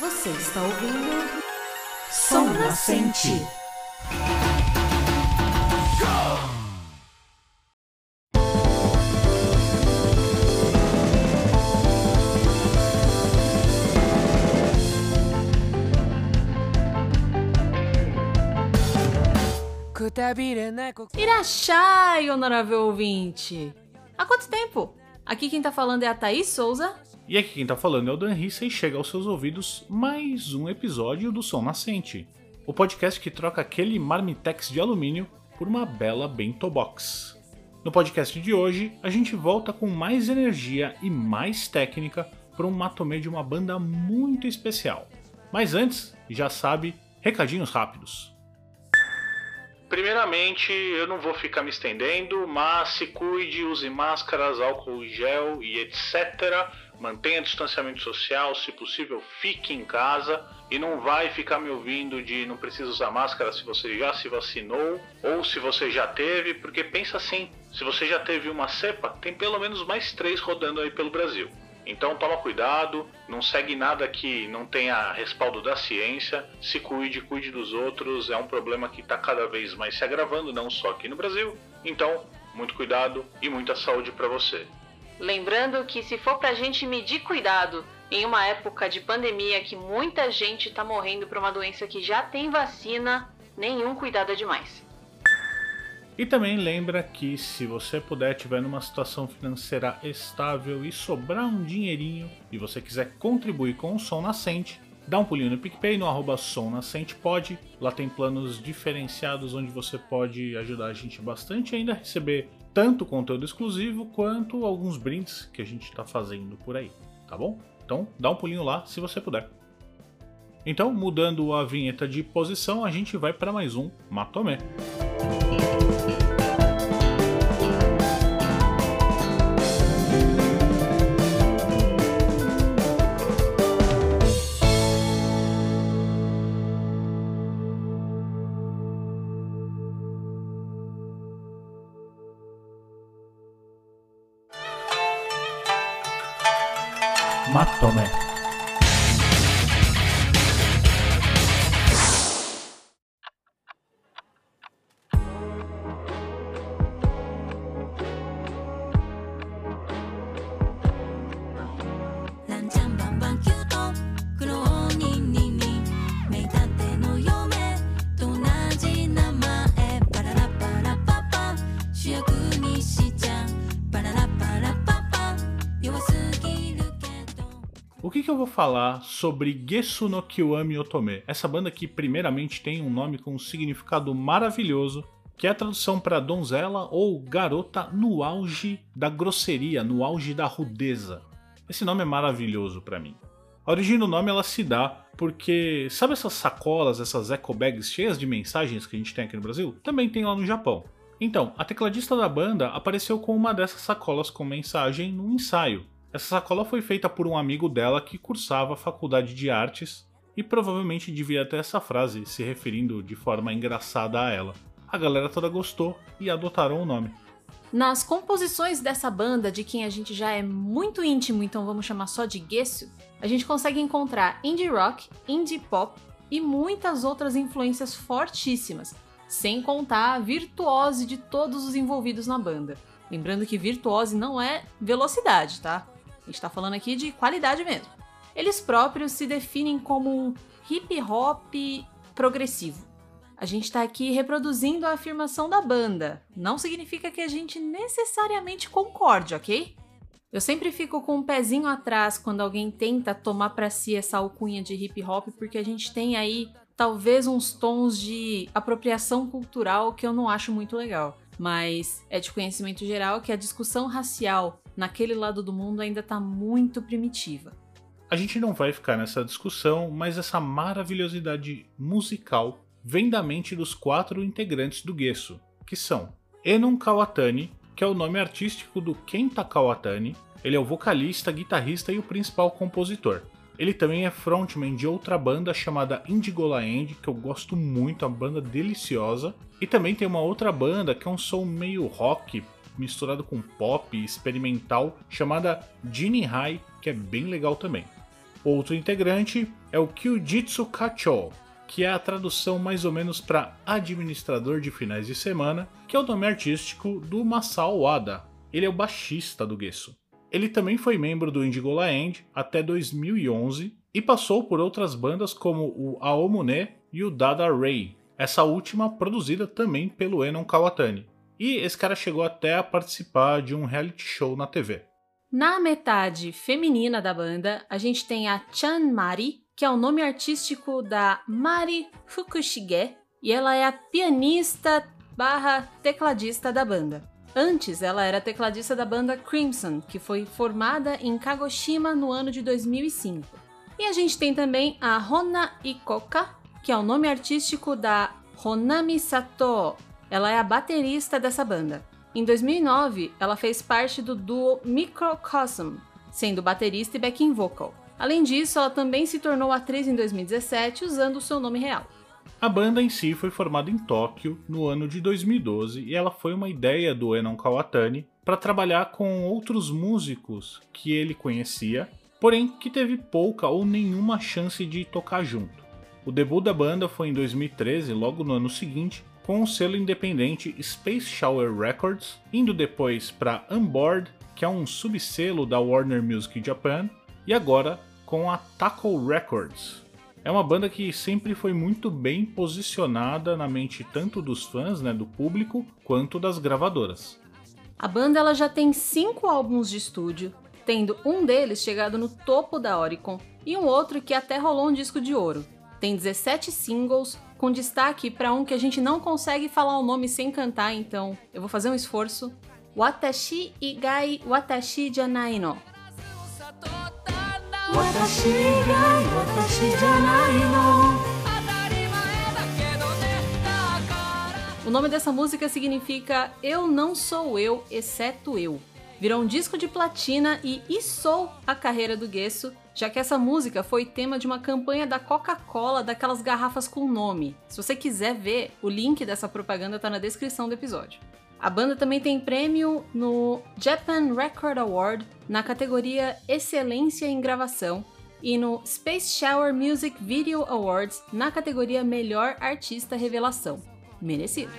Você está ouvindo Som Nascente. Irachai, honorável ouvinte! Há quanto tempo? Aqui quem tá falando é a Thaís Souza. E aqui quem tá falando é o Dan Rissa e chega aos seus ouvidos mais um episódio do Som Nascente, o podcast que troca aquele marmitex de alumínio por uma bela bento box. No podcast de hoje, a gente volta com mais energia e mais técnica para um matomê de uma banda muito especial. Mas antes, já sabe, recadinhos rápidos. Primeiramente, eu não vou ficar me estendendo, mas se cuide, use máscaras, álcool gel e etc. Mantenha distanciamento social, se possível, fique em casa e não vai ficar me ouvindo de não precisa usar máscara se você já se vacinou ou se você já teve, porque pensa assim, se você já teve uma cepa, tem pelo menos mais três rodando aí pelo Brasil. Então toma cuidado, não segue nada que não tenha respaldo da ciência, se cuide, cuide dos outros, é um problema que está cada vez mais se agravando, não só aqui no Brasil. Então, muito cuidado e muita saúde para você. Lembrando que se for pra gente medir cuidado em uma época de pandemia que muita gente tá morrendo por uma doença que já tem vacina, nenhum cuidado é demais. E também lembra que se você puder tiver numa situação financeira estável e sobrar um dinheirinho e você quiser contribuir com o Som Nascente, dá um pulinho no PicPay no arroba Som Nascente pode. Lá tem planos diferenciados onde você pode ajudar a gente bastante e ainda receber tanto conteúdo exclusivo quanto alguns brindes que a gente está fazendo por aí, tá bom? Então dá um pulinho lá se você puder. Então, mudando a vinheta de posição, a gente vai para mais um Matomé. Falar sobre Gesu no Kiwami Otome? Essa banda que primeiramente tem um nome com um significado maravilhoso, que é a tradução para donzela ou garota no auge da grosseria, no auge da rudeza. Esse nome é maravilhoso para mim. A origem do nome ela se dá porque sabe essas sacolas, essas eco bags cheias de mensagens que a gente tem aqui no Brasil? Também tem lá no Japão. Então, a tecladista da banda apareceu com uma dessas sacolas com mensagem num ensaio. Essa sacola foi feita por um amigo dela que cursava a faculdade de artes e provavelmente devia ter essa frase se referindo de forma engraçada a ela. A galera toda gostou e adotaram o nome. Nas composições dessa banda, de quem a gente já é muito íntimo, então vamos chamar só de Gesso, a gente consegue encontrar indie rock, indie pop e muitas outras influências fortíssimas, sem contar a virtuose de todos os envolvidos na banda. Lembrando que virtuose não é velocidade, tá? A gente tá falando aqui de qualidade mesmo. Eles próprios se definem como um hip hop progressivo. A gente tá aqui reproduzindo a afirmação da banda. Não significa que a gente necessariamente concorde, ok? Eu sempre fico com um pezinho atrás quando alguém tenta tomar para si essa alcunha de hip hop, porque a gente tem aí talvez uns tons de apropriação cultural que eu não acho muito legal. Mas é de conhecimento geral que a discussão racial naquele lado do mundo ainda está muito primitiva. A gente não vai ficar nessa discussão, mas essa maravilhosidade musical vem da mente dos quatro integrantes do Gesso, que são Enon Kawatani, que é o nome artístico do Kenta Kawatani, ele é o vocalista, guitarrista e o principal compositor. Ele também é frontman de outra banda chamada Indigola End, que eu gosto muito, é uma banda deliciosa. E também tem uma outra banda que é um som meio rock, misturado com pop experimental chamada Genie High, que é bem legal também. Outro integrante é o Kyujitsu Kacho, que é a tradução mais ou menos para administrador de finais de semana, que é o nome artístico do Masao Wada. Ele é o baixista do Gesso. Ele também foi membro do Indigo La End até 2011 e passou por outras bandas como o Aomune e o Dada Ray, essa última produzida também pelo Enon Kawatani. E esse cara chegou até a participar de um reality show na TV. Na metade feminina da banda, a gente tem a Chan Mari, que é o nome artístico da Mari Fukushige, e ela é a pianista barra tecladista da banda. Antes, ela era tecladista da banda Crimson, que foi formada em Kagoshima no ano de 2005. E a gente tem também a Hona Ikoka, que é o nome artístico da Honami Sato. Ela é a baterista dessa banda. Em 2009, ela fez parte do duo Microcosm, sendo baterista e backing vocal. Além disso, ela também se tornou atriz em 2017 usando o seu nome real. A banda em si foi formada em Tóquio no ano de 2012 e ela foi uma ideia do Enon Kawatani para trabalhar com outros músicos que ele conhecia, porém que teve pouca ou nenhuma chance de tocar junto. O debut da banda foi em 2013, logo no ano seguinte, com o selo independente Space Shower Records, indo depois para Unboard, que é um subselo da Warner Music Japan, e agora com a Taco Records, é uma banda que sempre foi muito bem posicionada na mente tanto dos fãs, né, do público, quanto das gravadoras. A banda ela já tem cinco álbuns de estúdio, tendo um deles chegado no topo da Oricon e um outro que até rolou um disco de ouro. Tem 17 singles, com destaque para um que a gente não consegue falar o nome sem cantar, então eu vou fazer um esforço. Watashi Igai Watashi Janai no. O nome dessa música significa Eu não sou eu, exceto eu. Virou um disco de platina e içou a carreira do Gesso, já que essa música foi tema de uma campanha da Coca-Cola daquelas garrafas com nome. Se você quiser ver, o link dessa propaganda está na descrição do episódio. A banda também tem prêmio no Japan Record Award na categoria Excelência em Gravação e no Space Shower Music Video Awards na categoria Melhor Artista Revelação. Merecido.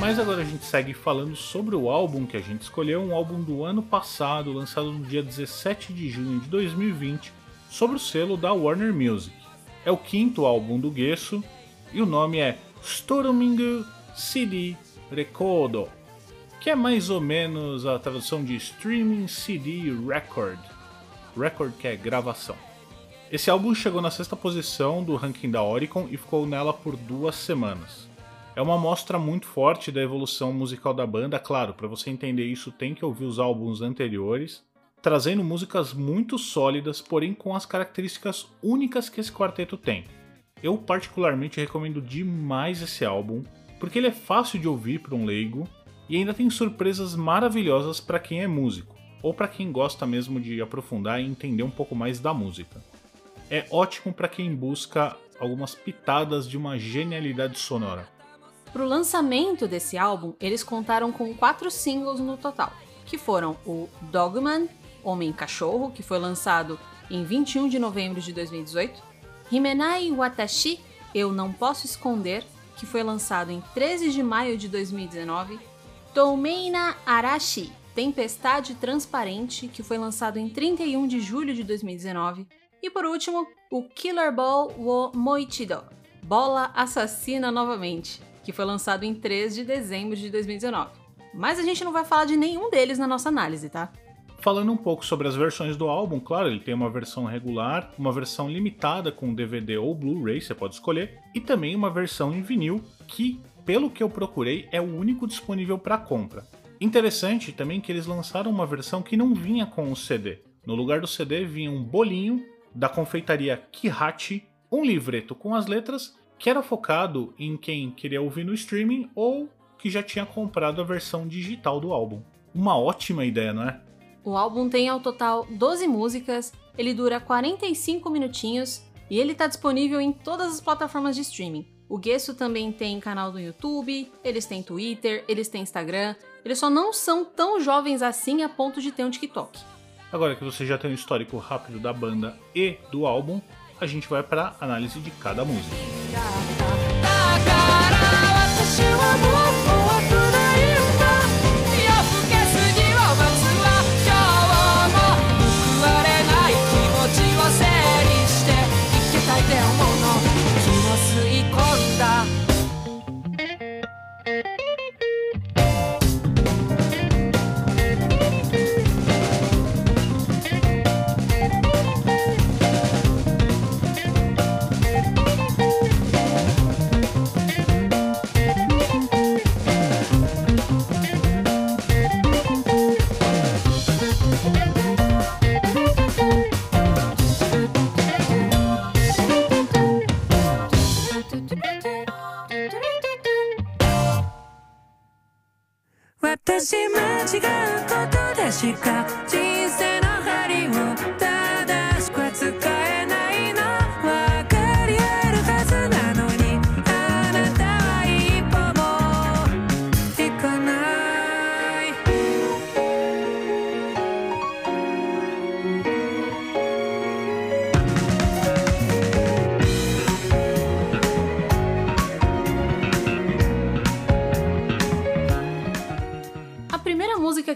Mas agora a gente segue falando sobre o álbum que a gente escolheu, um álbum do ano passado, lançado no dia 17 de junho de 2020, sobre o selo da Warner Music. É o quinto álbum do Gesso e o nome é Storming CD Recordo, que é mais ou menos a tradução de Streaming CD Record. Record que é gravação. Esse álbum chegou na sexta posição do ranking da Oricon e ficou nela por duas semanas. É uma amostra muito forte da evolução musical da banda, claro, para você entender isso tem que ouvir os álbuns anteriores, trazendo músicas muito sólidas, porém com as características únicas que esse quarteto tem. Eu particularmente recomendo demais esse álbum, porque ele é fácil de ouvir para um leigo e ainda tem surpresas maravilhosas para quem é músico, ou para quem gosta mesmo de aprofundar e entender um pouco mais da música. É ótimo para quem busca algumas pitadas de uma genialidade sonora. Para o lançamento desse álbum, eles contaram com quatro singles no total, que foram o Dogman, Homem Cachorro, que foi lançado em 21 de novembro de 2018, Himenai Watashi, Eu Não Posso Esconder, que foi lançado em 13 de maio de 2019, Toumeina Arashi, Tempestade Transparente, que foi lançado em 31 de julho de 2019, e por último, o Killer Ball wo Moichido, Bola Assassina novamente, que foi lançado em 3 de dezembro de 2019. Mas a gente não vai falar de nenhum deles na nossa análise, tá? Falando um pouco sobre as versões do álbum, claro, ele tem uma versão regular, uma versão limitada com DVD ou Blu-ray, você pode escolher, e também uma versão em vinil que, pelo que eu procurei, é o único disponível para compra. Interessante também que eles lançaram uma versão que não vinha com o CD. No lugar do CD vinha um bolinho da confeitaria Kihachi, um livreto com as letras que era focado em quem queria ouvir no streaming ou que já tinha comprado a versão digital do álbum. Uma ótima ideia, não é? O álbum tem ao total 12 músicas, ele dura 45 minutinhos e ele está disponível em todas as plataformas de streaming. O Gesso também tem canal do YouTube, eles têm Twitter, eles têm Instagram, eles só não são tão jovens assim a ponto de ter um TikTok. Agora que você já tem um histórico rápido da banda e do álbum, a gente vai para análise de cada música. し間違うことでしか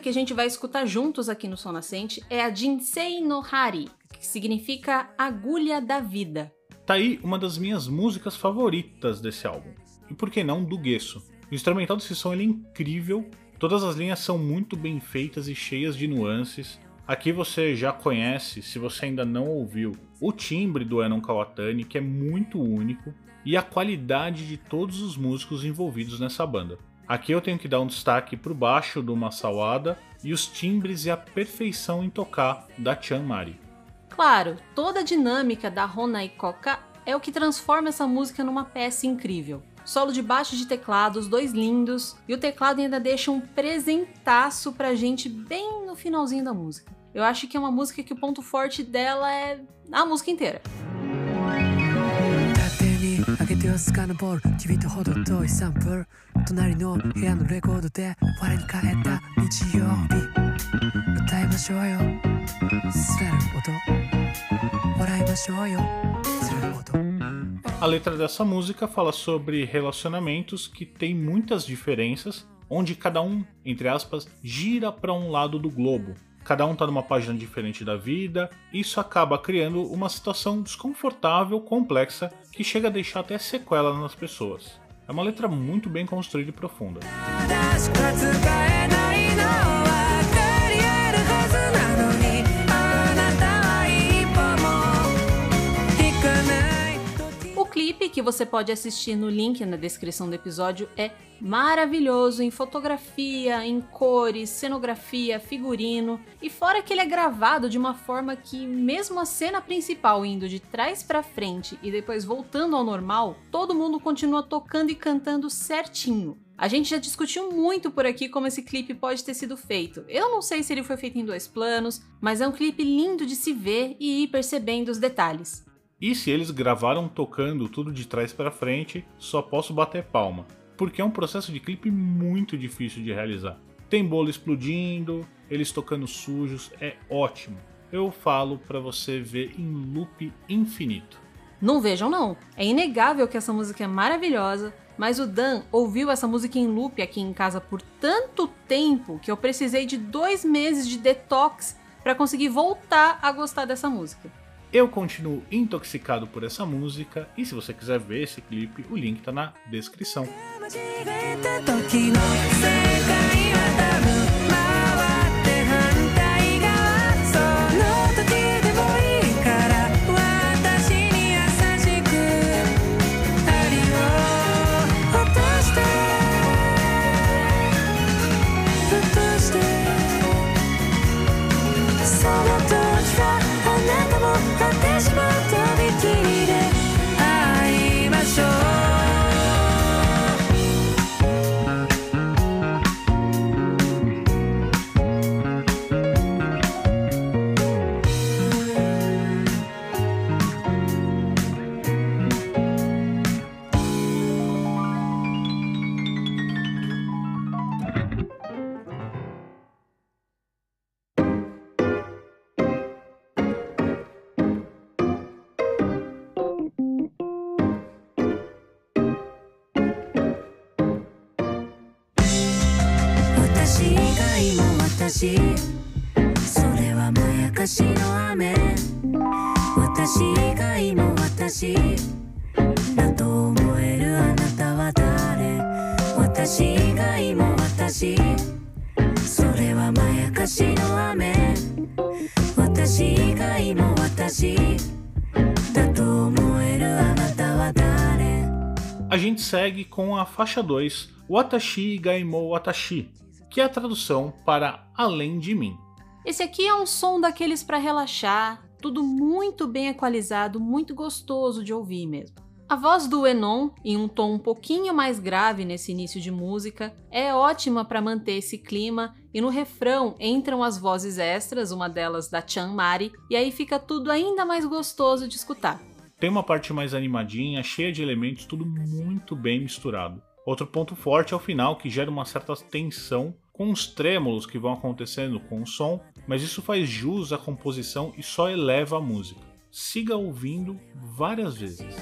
que a gente vai escutar juntos aqui no Sol Nascente é a Jinsei no Hari, que significa agulha da vida. Tá aí uma das minhas músicas favoritas desse álbum. E por que não do Gesso? O instrumental desse som é incrível, todas as linhas são muito bem feitas e cheias de nuances. Aqui você já conhece, se você ainda não ouviu, o timbre do Enon Kawatani, que é muito único, e a qualidade de todos os músicos envolvidos nessa banda. Aqui eu tenho que dar um destaque para o baixo do Masawada e os timbres e a perfeição em tocar da Chan Mari. Claro, toda a dinâmica da Honai Koka é o que transforma essa música numa peça incrível. Solo de baixo de teclado, os dois lindos, e o teclado ainda deixa um presentaço pra gente bem no finalzinho da música. Eu acho que é uma música que o ponto forte dela é a música inteira. 開けてはスカのボール君とほど遠いサンプル隣の部屋のレコードで我に返った日曜日歌いましょうよ滑る音笑いましょうよする音 A letra dessa música fala sobre relacionamentos que têm muitas diferenças, onde cada um, entre aspas, gira para um lado do globo, cada um está numa página diferente da vida, isso acaba criando uma situação desconfortável, complexa, que chega a deixar até sequela nas pessoas. É uma letra muito bem construída e profunda. Que você pode assistir no link na descrição do episódio é maravilhoso em fotografia, em cores, cenografia, figurino e fora que ele é gravado de uma forma que mesmo a cena principal indo de trás para frente e depois voltando ao normal, todo mundo continua tocando e cantando certinho. A gente já discutiu muito por aqui como esse clipe pode ter sido feito. Eu não sei se ele foi feito em dois planos, mas é um clipe lindo de se ver e ir percebendo os detalhes. E se eles gravaram tocando tudo de trás para frente, só posso bater palma, porque é um processo de clipe muito difícil de realizar. Tem bolo explodindo, eles tocando sujos, é ótimo. Eu falo para você ver em loop infinito. Não vejam não. É inegável que essa música é maravilhosa, mas o Dan ouviu essa música em loop aqui em casa por tanto tempo que eu precisei de dois meses de detox para conseguir voltar a gostar dessa música. Eu continuo intoxicado por essa música e se você quiser ver esse clipe, o link está na descrição. 私。それはまやかしの雨。私以外も私。だと思えるあなたは誰。私以外も私。それはまやかしの雨。私以外も私。だと思えるあなたは誰。A gente segue com a faixa 2, Watashi Gaimou Watashi, que é a tradução para Além de Mim. Esse aqui é um som daqueles para relaxar, tudo muito bem equalizado, muito gostoso de ouvir mesmo. A voz do Enon, em um tom um pouquinho mais grave nesse início de música, é ótima para manter esse clima e no refrão entram as vozes extras, uma delas da Chan Mari, e aí fica tudo ainda mais gostoso de escutar. Tem uma parte mais animadinha, cheia de elementos, tudo muito bem misturado. Outro ponto forte é o final, que gera uma certa tensão com os trêmulos que vão acontecendo com o som, mas isso faz jus à composição e só eleva a música. Siga ouvindo várias vezes.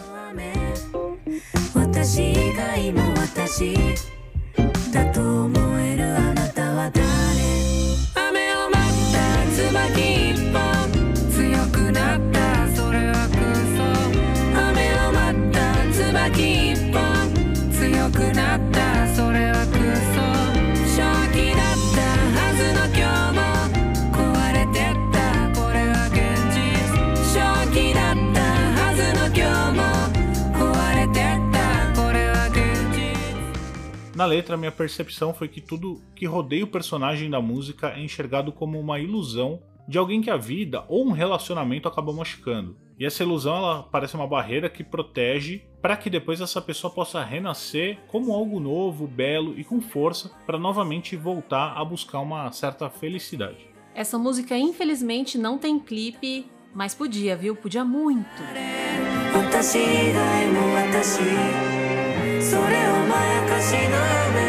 Na letra, minha percepção foi que tudo que rodeia o personagem da música é enxergado como uma ilusão de alguém que a vida ou um relacionamento acabou machucando. E essa ilusão ela parece uma barreira que protege para que depois essa pessoa possa renascer como algo novo, belo e com força para novamente voltar a buscar uma certa felicidade. Essa música, infelizmente, não tem clipe, mas podia, viu? Podia muito. それをまやかしの雨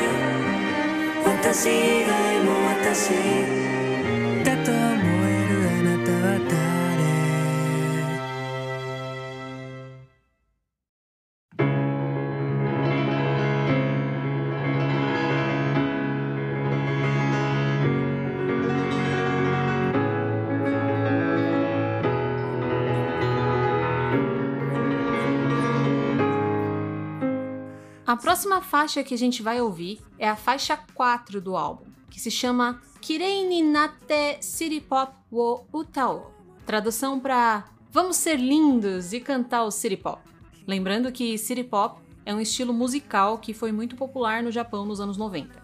私以外も私。A próxima faixa que a gente vai ouvir é a faixa 4 do álbum, que se chama Kirei ni natte pop wo utao. Tradução para Vamos ser lindos e cantar o city pop. Lembrando que city pop é um estilo musical que foi muito popular no Japão nos anos 90.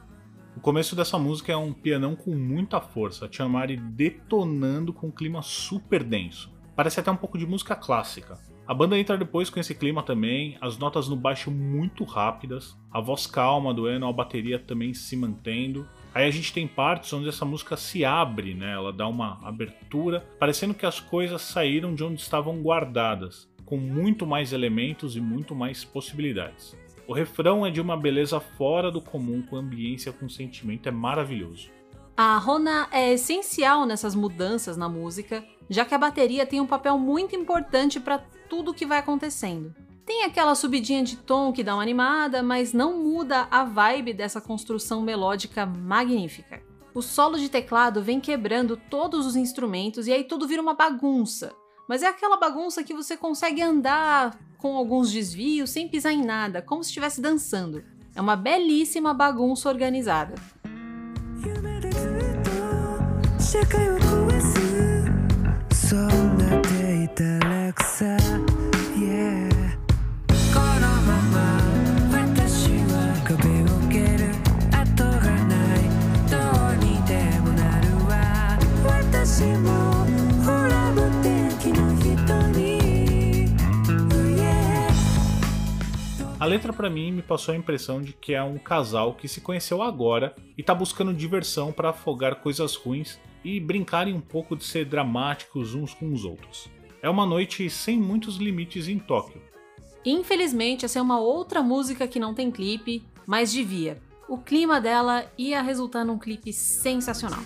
O começo dessa música é um pianão com muita força, a detonando com um clima super denso. Parece até um pouco de música clássica. A banda entra depois com esse clima também, as notas no baixo muito rápidas, a voz calma do Eno, a bateria também se mantendo. Aí a gente tem partes onde essa música se abre, né? Ela dá uma abertura, parecendo que as coisas saíram de onde estavam guardadas, com muito mais elementos e muito mais possibilidades. O refrão é de uma beleza fora do comum, com ambiência, com sentimento, é maravilhoso. A Rona é essencial nessas mudanças na música, já que a bateria tem um papel muito importante para tudo que vai acontecendo. Tem aquela subidinha de tom que dá uma animada, mas não muda a vibe dessa construção melódica magnífica. O solo de teclado vem quebrando todos os instrumentos e aí tudo vira uma bagunça. Mas é aquela bagunça que você consegue andar com alguns desvios sem pisar em nada, como se estivesse dançando. É uma belíssima bagunça organizada. 夢 a letra para mim me passou a impressão de que é um casal que se conheceu agora e tá buscando diversão para afogar coisas ruins e brincarem um pouco de ser dramáticos uns com os outros. É uma noite sem muitos limites em Tóquio. Infelizmente, essa é uma outra música que não tem clipe, mas devia. O clima dela ia resultar num clipe sensacional.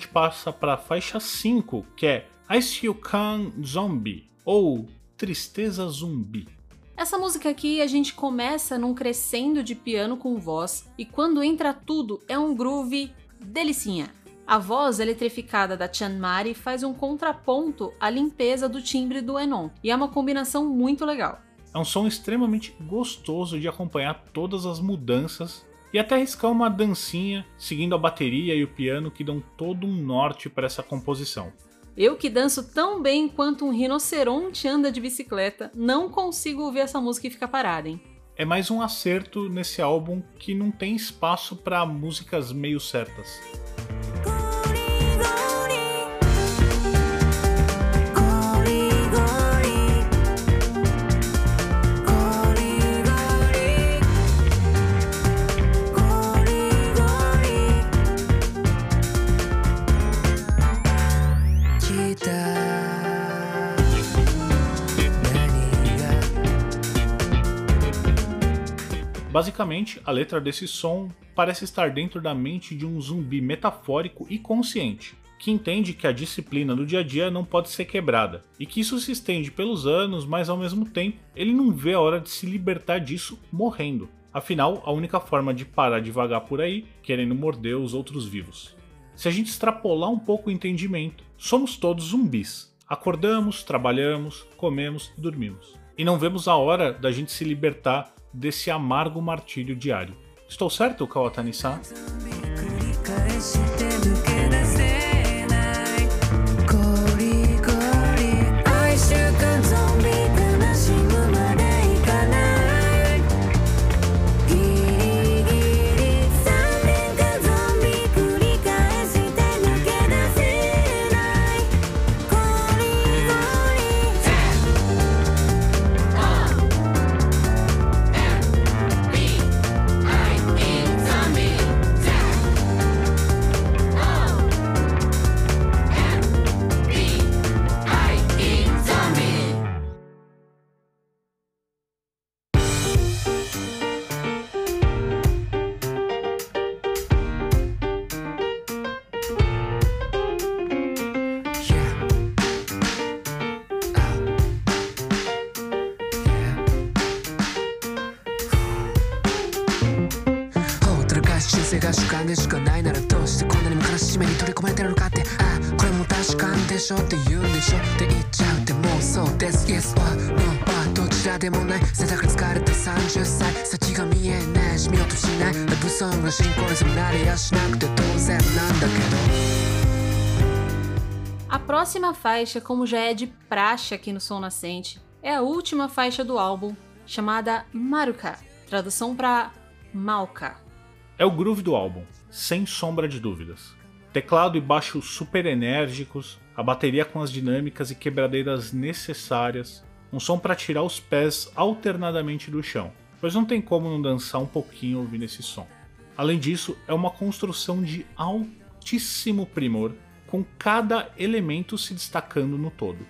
Gente passa para a faixa 5, que é Aishyukan Zombie, ou Tristeza Zumbi. Essa música aqui a gente começa num crescendo de piano com voz e quando entra tudo é um groove delicinha. A voz eletrificada da Chan Mari faz um contraponto à limpeza do timbre do Enon e é uma combinação muito legal. É um som extremamente gostoso de acompanhar todas as mudanças e até arriscar uma dancinha seguindo a bateria e o piano que dão todo um norte para essa composição. Eu que danço tão bem quanto um rinoceronte anda de bicicleta, não consigo ouvir essa música e ficar parada, hein? É mais um acerto nesse álbum que não tem espaço para músicas meio certas. Basicamente, a letra desse som parece estar dentro da mente de um zumbi metafórico e consciente, que entende que a disciplina do dia a dia não pode ser quebrada, e que isso se estende pelos anos, mas ao mesmo tempo ele não vê a hora de se libertar disso morrendo. Afinal, a única forma de parar de vagar por aí, querendo morder os outros vivos. Se a gente extrapolar um pouco o entendimento, somos todos zumbis. Acordamos, trabalhamos, comemos e dormimos. E não vemos a hora da gente se libertar desse amargo martírio diário. Estou certo, Kawatani-san? が主観でしかないならどうしてこんなにも悲しみに取り込まれてるのかってああこれも確かんでしょって言うんでしょって言っちゃうってもうそうです Yes or No or どちらでもない背中疲れた30歳先が見えないし見ようとしないラブソングが進行に迫られやしなくて当然なんだけど A próxima faixa, como já é de praxe aqui no Som Nascente, é a última faixa do álbum, chamada Maruka, tradução para Malka. É o groove do álbum, sem sombra de dúvidas. Teclado e baixo super enérgicos, a bateria com as dinâmicas e quebradeiras necessárias, um som para tirar os pés alternadamente do chão, pois não tem como não dançar um pouquinho ouvindo esse som. Além disso, é uma construção de altíssimo primor, com cada elemento se destacando no todo.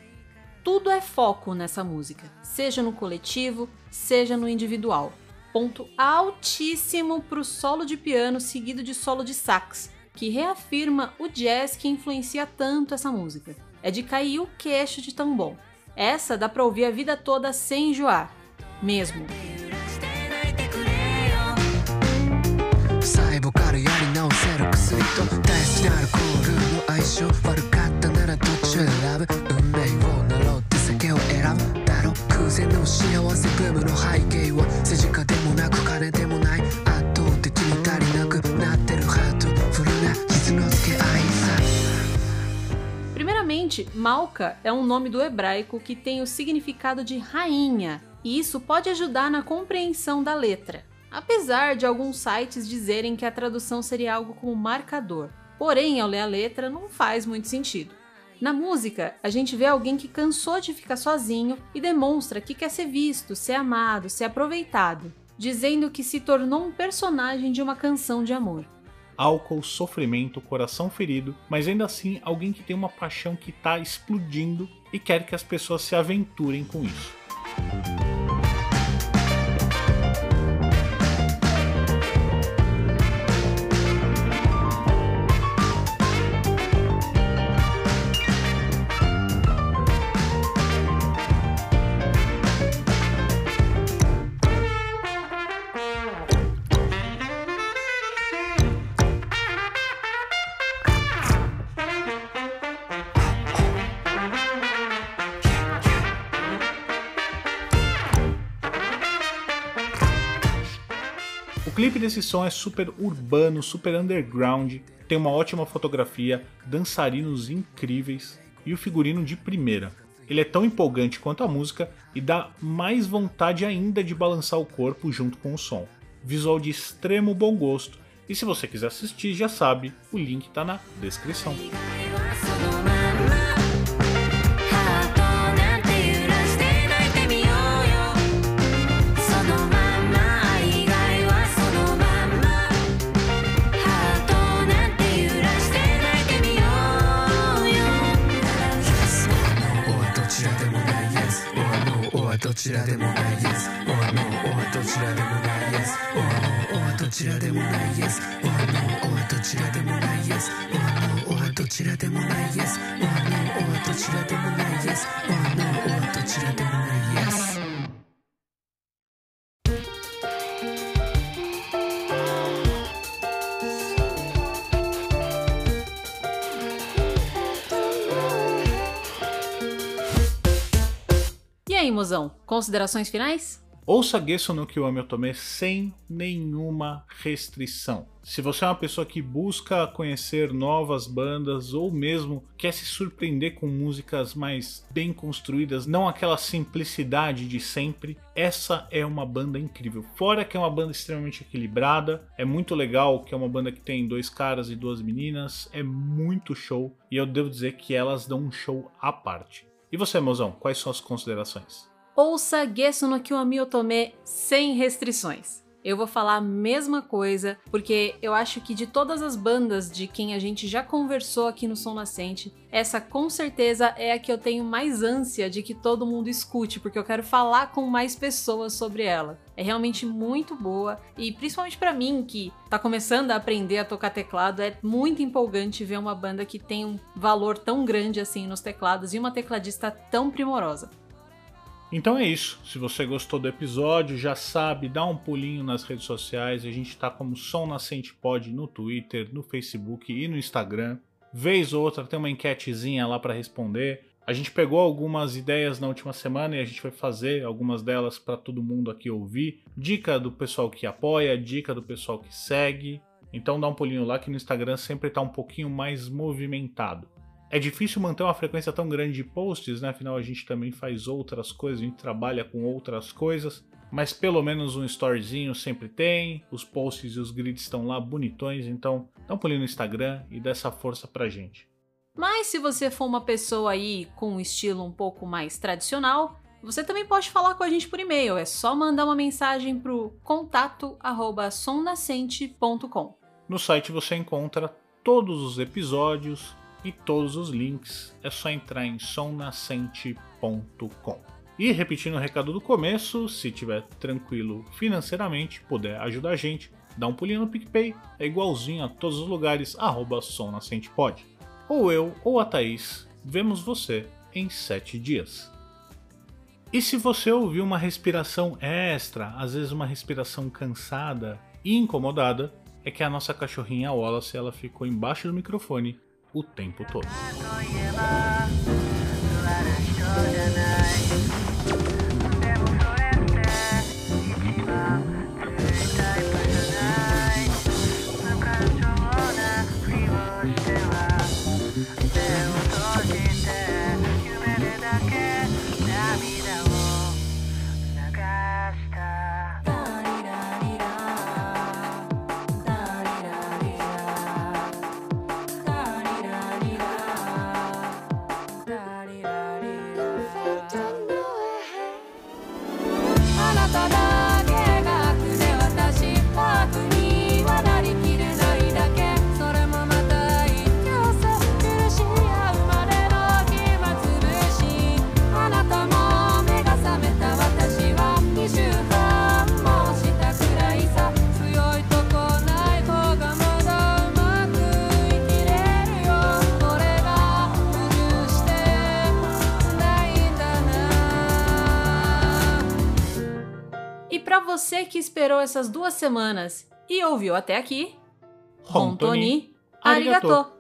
Tudo é foco nessa música, seja no coletivo, seja no individual. Ponto altíssimo pro solo de piano seguido de solo de sax, que reafirma o jazz que influencia tanto essa música. É de cair o queixo de tão bom. Essa dá pra ouvir a vida toda sem enjoar. Mesmo. 細 Primeiramente, Malka é um nome do hebraico que tem o significado de rainha, e isso pode ajudar na compreensão da letra. Apesar de alguns sites dizerem que a tradução seria algo como marcador, porém, ao ler a letra, não faz muito sentido. Na música, a gente vê alguém que cansou de ficar sozinho e demonstra que quer ser visto, ser amado, ser aproveitado, dizendo que se tornou um personagem de uma canção de amor. Álcool, sofrimento, coração ferido, mas ainda assim alguém que tem uma paixão que está explodindo e quer que as pessoas se aventurem com isso. Clipe desse som é super urbano, super underground, tem uma ótima fotografia, dançarinos incríveis e o figurino de primeira. Ele é tão empolgante quanto a música e dá mais vontade ainda de balançar o corpo junto com o som. Visual de extremo bom gosto. E se você quiser assistir, já sabe, o link está na descrição. ちらでもないです。おはのおはどちらでもないで。おはのおはどちらでもない。おはのおはどちらでもない。おはのおはどちらでもない。おはのおはどちらでもない。おはのおはどちらでもないす。Aí, mozão, considerações finais? Ouça Gesso no Kiwami Otome sem nenhuma restrição. Se você é uma pessoa que busca conhecer novas bandas ou mesmo quer se surpreender com músicas mais bem construídas, não aquela simplicidade de sempre, essa é uma banda incrível. Fora que é uma banda extremamente equilibrada, é muito legal que é uma banda que tem dois caras e duas meninas, é muito show e eu devo dizer que elas dão um show à parte. E você, mozão, quais são as considerações? Ouça Gesso no Kiwami Otome sem restrições. Eu vou falar a mesma coisa, porque eu acho que de todas as bandas de quem a gente já conversou aqui no Som Nascente, essa com certeza é a que eu tenho mais ânsia de que todo mundo escute, porque eu quero falar com mais pessoas sobre ela. É realmente muito boa e principalmente pra mim que tá começando a aprender a tocar teclado, é muito empolgante ver uma banda que tem um valor tão grande assim nos teclados e uma tecladista tão primorosa. Então é isso. Se você gostou do episódio, já sabe, dá um pulinho nas redes sociais. A gente tá como Som Nascente Pod no Twitter, no Facebook e no Instagram. Vez ou outra tem uma enquetezinha lá para responder. A gente pegou algumas ideias na última semana e a gente vai fazer algumas delas para todo mundo aqui ouvir. Dica do pessoal que apoia, dica do pessoal que segue. Então dá um pulinho lá que no Instagram sempre tá um pouquinho mais movimentado. É difícil manter uma frequência tão grande de posts, né? Afinal, a gente também faz outras coisas, a gente trabalha com outras coisas. Mas pelo menos um storyzinho sempre tem, os posts e os grids estão lá bonitões, então dá um pulinho no Instagram e dá essa força pra gente. Mas se você for uma pessoa aí com um estilo um pouco mais tradicional, você também pode falar com a gente por e-mail. É só mandar uma mensagem pro contato@somnascente.com. No site você encontra todos os episódios e todos os links. É só entrar em somnascente.com. E repetindo o recado do começo, se tiver tranquilo financeiramente, puder ajudar a gente, dá um pulinho no PicPay, é igualzinho a todos os lugares, arroba somnascentepod. Ou eu ou a Thaís, vemos você em 7 dias. E se você ouviu uma respiração extra, às vezes uma respiração cansada e incomodada, é que a nossa cachorrinha Wallace ela ficou embaixo do microfone o tempo todo. Você que esperou essas duas semanas e ouviu até aqui, Hontoni, arigato. arigato.